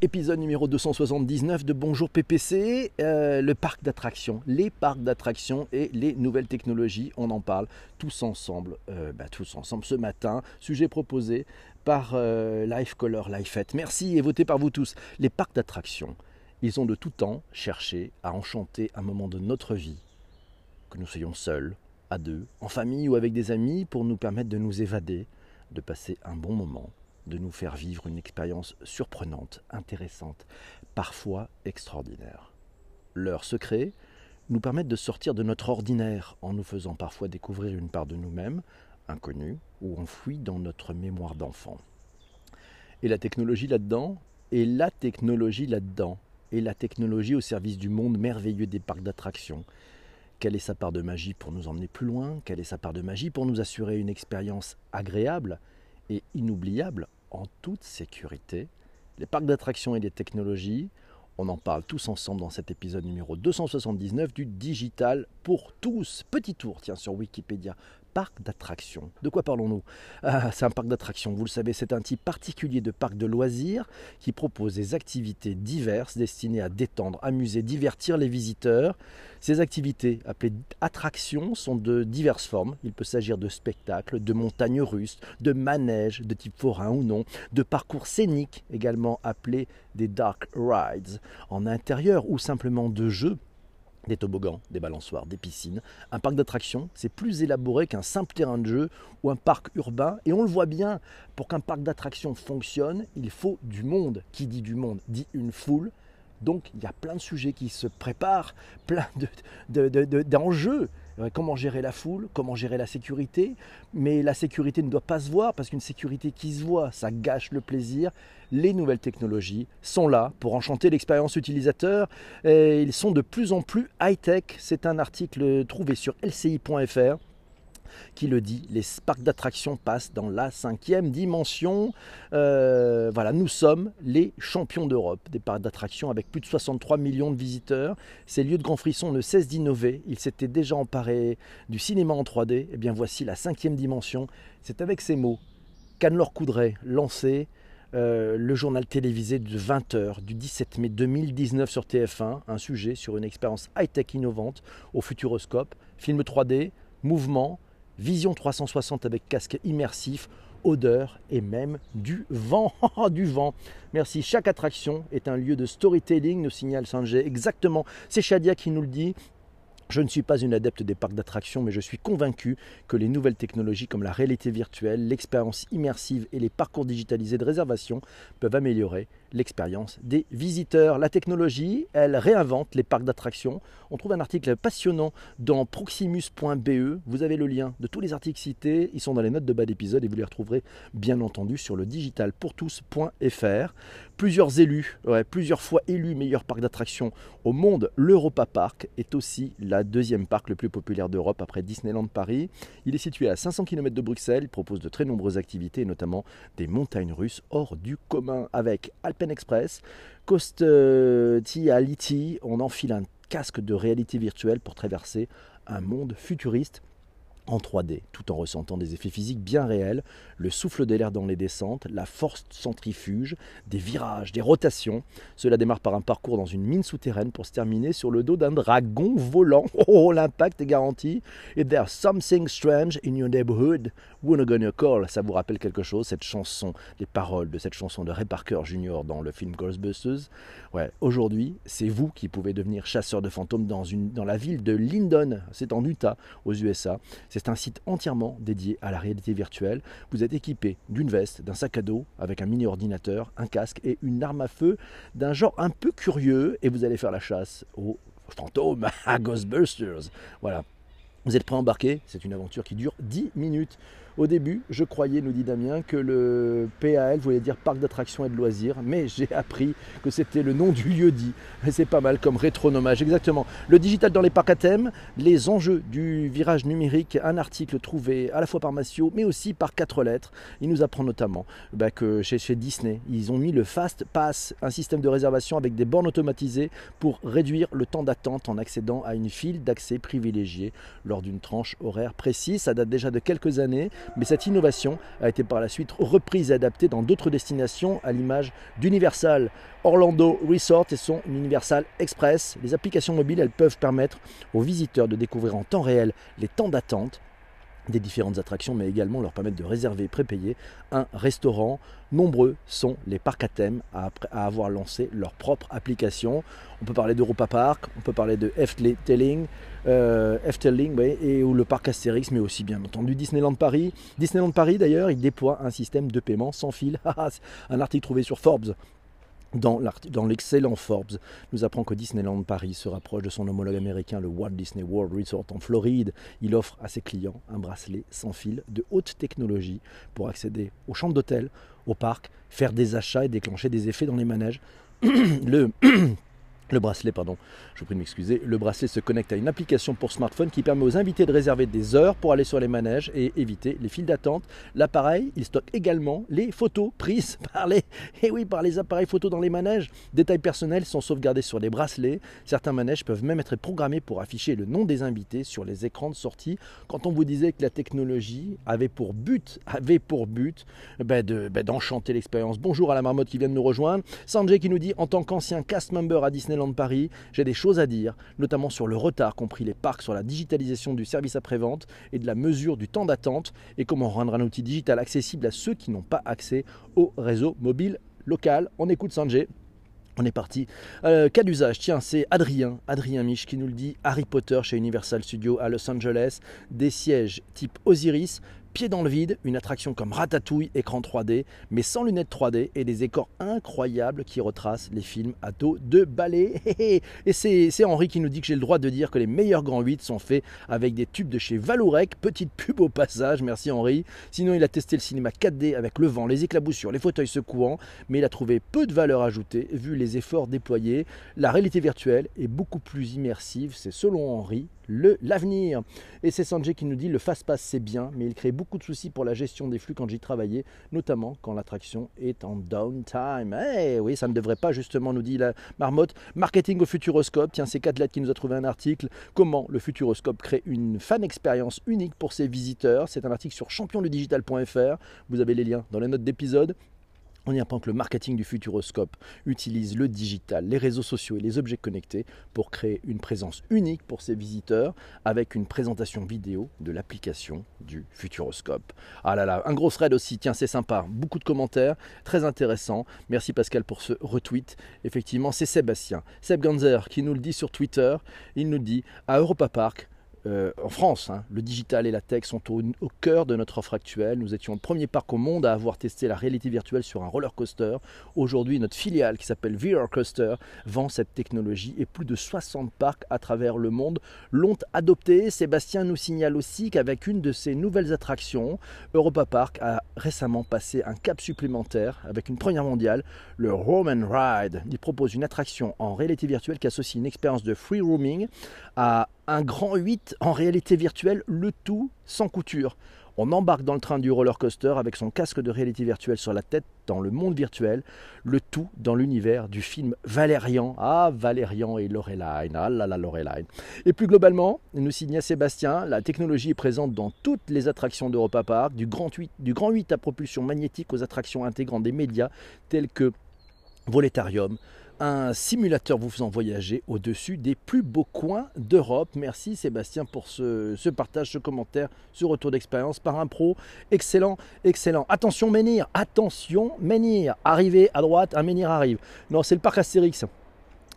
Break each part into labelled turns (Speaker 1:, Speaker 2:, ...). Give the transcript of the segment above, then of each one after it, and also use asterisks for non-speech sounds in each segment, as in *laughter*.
Speaker 1: Épisode numéro 279 de Bonjour PPC, euh, le parc d'attractions, les parcs d'attractions et les nouvelles technologies, on en parle tous ensemble, euh, bah, tous ensemble ce matin, sujet proposé par euh, Life Color Lifeit. Merci et voté par vous tous. Les parcs d'attractions, ils ont de tout temps cherché à enchanter un moment de notre vie, que nous soyons seuls, à deux, en famille ou avec des amis, pour nous permettre de nous évader, de passer un bon moment de nous faire vivre une expérience surprenante, intéressante, parfois extraordinaire. Leurs secrets nous permettent de sortir de notre ordinaire en nous faisant parfois découvrir une part de nous-mêmes, inconnue ou enfouie dans notre mémoire d'enfant. Et la technologie là-dedans Et la technologie là-dedans Et la technologie au service du monde merveilleux des parcs d'attractions quelle est sa part de magie pour nous emmener plus loin? Quelle est sa part de magie pour nous assurer une expérience agréable et inoubliable en toute sécurité. Les parcs d'attractions et les technologies, on en parle tous ensemble dans cet épisode numéro 279 du Digital pour tous. Petit tour, tiens, sur Wikipédia parc. De quoi parlons-nous? Ah, C'est un parc d'attractions, vous le savez, c'est un type particulier de parc de loisirs qui propose des activités diverses destinées à détendre, amuser, divertir les visiteurs. Ces activités, appelées attractions, sont de diverses formes. Il peut s'agir de spectacles, de montagnes russes, de manèges de type forain ou non, de parcours scéniques, également appelés des dark rides, en intérieur ou simplement de jeux des toboggans, des balançoires, des piscines. Un parc d'attractions, c'est plus élaboré qu'un simple terrain de jeu ou un parc urbain. Et on le voit bien, pour qu'un parc d'attractions fonctionne, il faut du monde. Qui dit du monde dit une foule. Donc il y a plein de sujets qui se préparent, *laughs* plein d'enjeux. Euh, comment gérer la foule, comment gérer la sécurité. Mais la sécurité ne doit pas se voir parce qu'une sécurité qui se voit, ça gâche le plaisir. Les nouvelles technologies sont là pour enchanter l'expérience utilisateur. Ils sont de plus en plus high-tech. C'est un article trouvé sur lci.fr qui le dit, les parcs d'attractions passent dans la cinquième dimension. Euh, voilà, nous sommes les champions d'Europe des parcs d'attractions avec plus de 63 millions de visiteurs. Ces lieux de grand frisson ne cessent d'innover. Ils s'étaient déjà emparés du cinéma en 3D. Et eh bien voici la cinquième dimension. C'est avec ces mots qu'Anne-Laure Coudray lançait euh, le journal télévisé de 20h du 17 mai 2019 sur TF1, un sujet sur une expérience high-tech innovante au Futuroscope, film 3D, mouvement, vision 360 avec casque immersif, odeur et même du vent. *laughs* du vent. Merci. Chaque attraction est un lieu de storytelling, nous signale Sanjay. Exactement. C'est Shadia qui nous le dit. Je ne suis pas une adepte des parcs d'attractions, mais je suis convaincu que les nouvelles technologies comme la réalité virtuelle, l'expérience immersive et les parcours digitalisés de réservation peuvent améliorer l'expérience des visiteurs. La technologie, elle réinvente les parcs d'attractions. On trouve un article passionnant dans proximus.be. Vous avez le lien de tous les articles cités. Ils sont dans les notes de bas d'épisode et vous les retrouverez bien entendu sur le digitalpourtous.fr. Plusieurs élus, plusieurs fois élus meilleur parc d'attractions au monde, l'Europa Park est aussi la deuxième parc le plus populaire d'Europe après Disneyland Paris. Il est situé à 500 km de Bruxelles. Il propose de très nombreuses activités, notamment des montagnes russes hors du commun avec Alpen Express, Costiality, on enfile un casque de réalité virtuelle pour traverser un monde futuriste en 3D, tout en ressentant des effets physiques bien réels, le souffle de l'air dans les descentes, la force centrifuge, des virages, des rotations. Cela démarre par un parcours dans une mine souterraine pour se terminer sur le dos d'un dragon volant. *laughs* Oh, l'impact est garanti. Et there's something strange in your neighborhood, we're gonna call. Ça vous rappelle quelque chose, cette chanson, les paroles de cette chanson de Ray Parker Jr. dans le film Ghostbusters? Ouais, aujourd'hui, c'est vous qui pouvez devenir chasseur de fantômes dans, une, dans la ville de Lyndon, c'est en Utah, aux USA. Un site entièrement dédié à la réalité virtuelle. Vous êtes équipé d'une veste, d'un sac à dos avec un mini ordinateur, un casque et une arme à feu d'un genre un peu curieux et vous allez faire la chasse aux fantômes, *laughs* à Ghostbusters. Voilà. Vous êtes prêt à embarquer? C'est une aventure qui dure 10 minutes. Au début, je croyais, nous dit Damien, que le PAL voulait dire parc d'attractions et de loisirs, mais *laughs* j'ai appris que c'était le nom du lieu dit. C'est pas mal comme rétronomage, exactement. Le digital dans les parcs à thème, les enjeux du virage numérique, un article trouvé à la fois par Massio, mais aussi par quatre lettres. Il nous apprend notamment bah, que chez, chez Disney, ils ont mis le Fast Pass, un système de réservation avec des bornes automatisées pour réduire le temps d'attente en accédant à une file d'accès privilégiée lors d'une tranche horaire précise. Ça date déjà de quelques années. Mais cette innovation a été par la suite reprise et adaptée dans d'autres destinations à l'image d'Universal Orlando Resort et son Universal Express. Les applications mobiles, elles peuvent permettre aux visiteurs de découvrir en temps réel les temps d'attente des différentes attractions, mais également leur permettre de réserver et prépayer un restaurant. Nombreux sont les parcs à thème à, avoir lancé leur propre application. On peut parler d'Europa Park, on peut parler de Efteling, euh, et ou le parc Astérix, mais aussi bien entendu Disneyland Paris. Disneyland Paris d'ailleurs, il déploie un système de paiement sans fil. *laughs* un article trouvé sur Forbes dans l'excellent Forbes, nous apprend que Disneyland Paris se rapproche de son homologue américain, le Walt Disney World Resort en Floride. Il offre à ses clients un bracelet sans fil de haute technologie pour accéder aux chambres d'hôtel, au parc, faire des achats et déclencher des effets dans les manèges. *clears throat* le *clears throat* le bracelet, pardon, je vous prie de m'excuser, le bracelet se connecte à une application pour smartphone qui permet aux invités de réserver des heures pour aller sur les manèges et éviter les files d'attente. L'appareil, il stocke également les photos prises *laughs* par les, et eh par les appareils photos dans les manèges. Détails personnels sont sauvegardés sur les bracelets. Certains manèges peuvent même être programmés pour afficher le nom des invités sur les écrans de sortie. Quand on vous disait que la technologie avait pour but, avait pour but ben ben d'enchanter l'expérience. Bonjour à la marmotte qui vient de nous rejoindre. Sanjay qui nous dit en tant qu'ancien cast member à Disney Paris, j'ai des choses à dire, notamment sur le retard qu'ont pris les parcs sur la digitalisation du service après-vente et de la mesure du temps d'attente et comment rendre un outil digital accessible à ceux qui n'ont pas accès au réseau mobile local. On écoute Sanjay. On est parti. Euh, cas d'usage, tiens, c'est Adrien, Adrien Mich qui nous le dit. Harry Potter chez Universal Studios à Los Angeles. Des sièges type Osiris, pied dans le vide, une attraction comme Ratatouille, écran 3D, mais sans lunettes 3D et des écors incroyables qui retracent les films à dos de balai. *laughs* Et c'est Henri qui nous dit que j'ai le droit de dire que les meilleurs grands 8 sont faits avec des tubes de chez Valourec. Petite pub au passage, merci Henri. Sinon, il a testé le cinéma 4D avec le vent, les éclaboussures, les fauteuils secouants, mais il a trouvé peu de valeur ajoutée vu les efforts déployés. La réalité virtuelle est beaucoup plus immersive, c'est selon Henri l'avenir. Et c'est Sanjay qui nous dit le fast-pass c'est bien, mais il crée beaucoup de soucis pour la gestion des flux quand j'y travaillais, notamment quand l'attraction est en downtime. Eh oui, ça ne devrait pas justement, nous dit la marmotte. Marketing au Futuroscope, tiens, c'est quatre lettres qui nous a trouvé un article. Comment le Futuroscope crée une fan expérience unique pour ses visiteurs. C'est un article sur championledigital.fr. Vous avez les liens dans les notes d'épisode. On y que le marketing du Futuroscope utilise le digital, les réseaux sociaux et les objets connectés pour créer une présence unique pour ses visiteurs avec une présentation vidéo de l'application du Futuroscope. Ah là là, un gros thread aussi, tiens c'est sympa, beaucoup de commentaires, très intéressant. Merci Pascal pour ce retweet. Effectivement, c'est Sébastien, Seb Ganzer qui nous le dit sur Twitter. Il nous dit à Europa Park, euh, en France, hein, le digital et la tech sont au, cœur de notre offre actuelle. Nous étions le premier parc au monde à avoir testé la réalité virtuelle sur un roller coaster. Aujourd'hui, notre filiale qui s'appelle VR Coaster vend cette technologie et plus de 60 parcs à travers le monde l'ont adopté. Sébastien nous signale aussi qu'avec une de ses nouvelles attractions, Europa Park a récemment passé un cap supplémentaire avec une première mondiale, le Roman Ride. Il propose une attraction en réalité virtuelle qui associe une expérience de free roaming à un grand 8 en réalité virtuelle, le tout sans couture. On embarque dans le train du roller coaster avec son casque de réalité virtuelle sur la tête dans le monde virtuel, le tout dans l'univers du film Valérian. Ah, Valérian et Loreline. Ah là là, Loreline. Et plus globalement, nous signe Sébastien, la technologie est présente dans toutes les attractions d'Europa Park, du grand, 8, du grand 8 à propulsion magnétique aux attractions intégrant des médias tels que Voletarium, un simulateur vous faisant voyager au-dessus des plus beaux coins d'Europe. Merci Sébastien pour ce, partage, ce commentaire, ce retour d'expérience par un pro. Excellent, excellent. Attention Menhir, attention Menhir. Arrivé à droite, un Menhir arrive. Non, c'est le parc Astérix.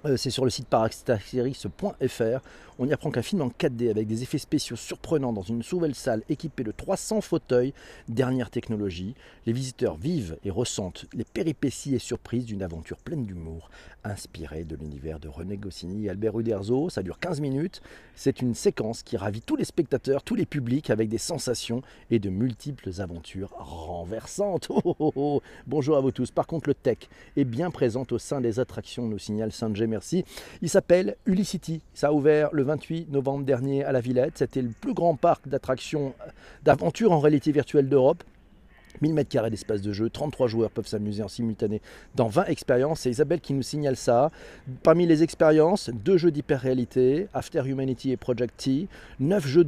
Speaker 1: Euh, c'est sur le site parastérix.fr. On y apprend qu'un film en 4D avec des effets spéciaux surprenants dans une nouvelle salle équipée de 300 fauteuils, dernière technologie. Les visiteurs vivent et ressentent les péripéties et surprises d'une aventure pleine d'humour, inspirée de l'univers de René Goscinny et Albert Uderzo. Ça dure 15 minutes. C'est une séquence qui ravit tous les spectateurs, tous les publics avec des sensations et de multiples aventures renversantes. *laughs* Oh, oh, oh, Bonjour à vous tous. Par contre, le tech est bien présent au sein des attractions, nous signale Sanjay merci. Il s'appelle Ulicity. Ça a ouvert le 28 novembre dernier à la Villette. C'était le plus grand parc d'attractions, d'aventure en réalité virtuelle d'Europe 1000 mètres carrés d'espace de jeu, 33 joueurs peuvent s'amuser en simultané dans 20 expériences. C'est Isabelle qui nous signale ça. Parmi les expériences, deux jeux d'hyper-réalité, After Humanity et Project T, 9 jeux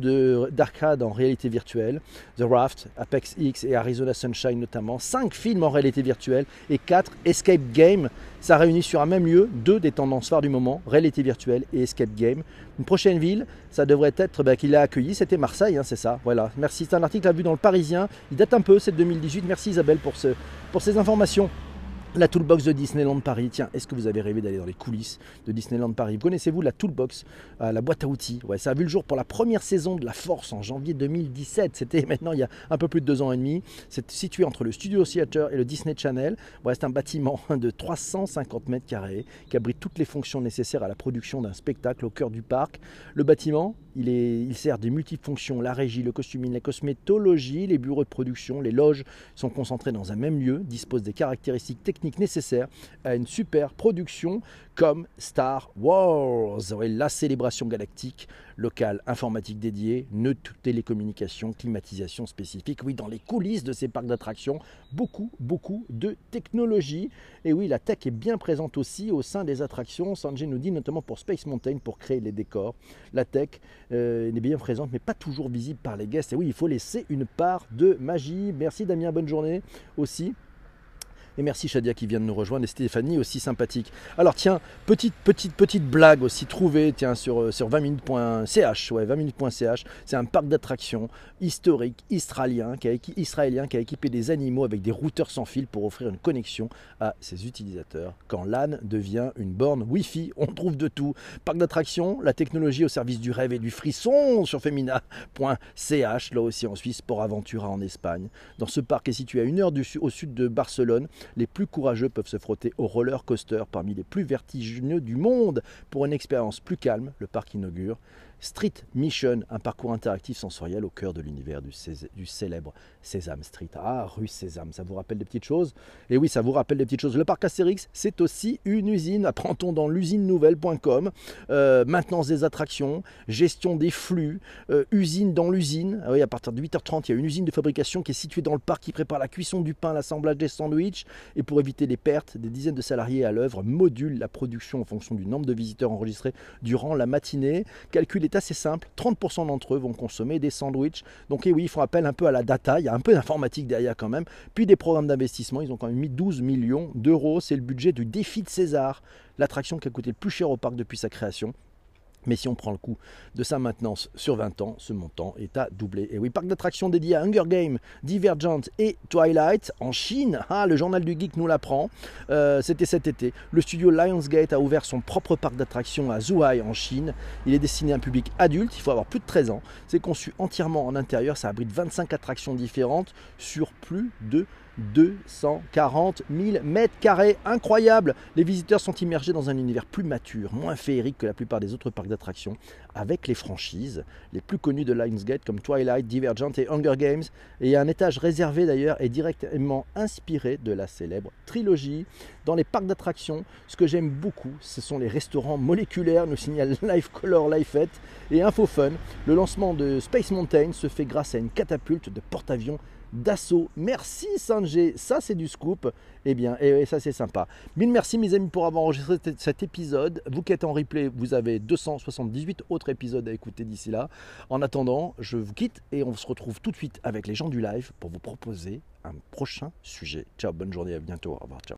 Speaker 1: d'arcade en réalité virtuelle, The Raft, Apex X et Arizona Sunshine notamment, 5 films en réalité virtuelle et 4 Escape Games. Ça réunit sur un même lieu deux des tendances phares du moment, réalité virtuelle et Escape Game. Une prochaine ville, ça devrait être bah, qu'il a accueilli, c'était Marseille, hein, c'est ça. Voilà, merci. C'est un article à vue dans le Parisien. Il date un peu, c'est 2018. Merci Isabelle pour, ce, pour ces informations. La toolbox de Disneyland Paris. Tiens, est-ce que vous avez rêvé d'aller dans les coulisses de Disneyland Paris? Connaissez-vous la toolbox, euh, la boîte à outils? Ouais, ça a vu le jour pour la première saison de La Force en janvier 2017. C'était *laughs* maintenant il y a un peu plus de deux ans et demi. C'est situé entre le Studio Theater et le Disney Channel. Ouais, c'est un bâtiment *laughs* de 350 mètres carrés qui abrite toutes les fonctions nécessaires à la production d'un spectacle au cœur du parc. Le bâtiment, il, est, il sert des multifonctions, la régie, le costuming, la cosmétologie, les bureaux de production, les loges sont concentrés dans un même lieu, disposent des caractéristiques techniques nécessaire à une super production comme Star Wars. La célébration galactique, locale informatique dédiée, neutre télécommunications, climatisation spécifique. Oui, dans les coulisses de ces parcs d'attractions, beaucoup, beaucoup de technologie. Et oui, la tech est bien présente aussi au sein des attractions. Sanjay nous dit notamment pour Space Mountain, pour créer les décors. La tech euh, est bien présente, mais pas toujours visible par les guests. Et oui, il faut laisser une part de magie. Merci Damien, bonne journée aussi. Et merci Shadia qui vient de nous rejoindre et Stéphanie aussi sympathique. Alors tiens, petite petite petite blague aussi trouvée tiens sur euh, sur 20minutes.ch, ouais 20minutes.ch, c'est un parc d'attractions historique israélien qui a équipé des animaux avec des routeurs sans fil pour offrir une connexion à ses utilisateurs. Quand l'âne devient une borne Wi-Fi, on trouve de tout. Parc d'attractions, la technologie au service du rêve et du frisson sur femina.ch, là aussi en Suisse, pour Aventura en Espagne. Dans ce parc est situé à une heure au sud de Barcelone, les plus courageux peuvent se frotter au roller coaster parmi les plus vertigineux du monde. Pour une expérience plus calme, le parc inaugure Street Mission, un parcours interactif sensoriel au cœur de l'univers du, célèbre Sésame Street. Ah, rue Sésame, ça vous rappelle des petites choses? Et oui, ça vous rappelle des petites choses. Le parc Astérix, c'est aussi une usine. Apprend-on dans l'usine nouvelle.com. Euh, maintenance des attractions, gestion des flux, euh, usine dans l'usine. Ah oui, à partir de 8h30, il y a une usine de fabrication qui est située dans le parc qui prépare la cuisson du pain, l'assemblage des sandwichs. Et pour éviter les pertes, des dizaines de salariés à l'œuvre modulent la production en fonction du nombre de visiteurs enregistrés durant la matinée. Calcul assez simple. 30% d'entre eux vont consommer des sandwichs. Donc, et oui, ils font appel un peu à la data. Il y a un peu d'informatique derrière quand même. Puis des programmes d'investissement. Ils ont quand même mis 12 millions d'euros. C'est le budget du défi de César, l'attraction qui a coûté le plus cher au parc depuis sa création. Mais si on prend le coût de sa maintenance sur 20 ans, ce montant est à doubler. Et oui, parc d'attractions dédié à Hunger Games, Divergent et Twilight en Chine. Ah, le journal du geek nous l'apprend. Euh, C'était cet été. Le studio Lionsgate a ouvert son propre parc d'attractions à Zhuhai en Chine. Il est destiné à un public adulte, il faut avoir plus de 13 ans. C'est conçu entièrement en intérieur, ça abrite 25 attractions différentes sur plus de 240 000 mètres carrés. Incroyable Les visiteurs sont immergés dans un univers plus mature, moins féerique que la plupart des autres parcs d'attractions, avec les franchises les plus connues de Lionsgate comme Twilight, Divergent et Hunger Games. Et un étage réservé d'ailleurs est directement inspiré de la célèbre trilogie. Dans les parcs d'attractions, ce que j'aime beaucoup, ce sont les restaurants moléculaires, nous signale *laughs* Life Color Lifeit et InfoFun. Le lancement de Space Mountain se fait grâce à une catapulte de porte-avions d'assaut. Merci Sanjay, ça c'est du scoop. Eh bien, et, ça c'est sympa. Mille merci mes amis pour avoir enregistré cet épisode. Vous qui êtes en replay, vous avez 278 autres épisodes à écouter d'ici là. En attendant, je vous quitte et on se retrouve tout de suite avec les gens du live pour vous proposer un prochain sujet. Ciao, bonne journée, à bientôt. Au revoir, ciao.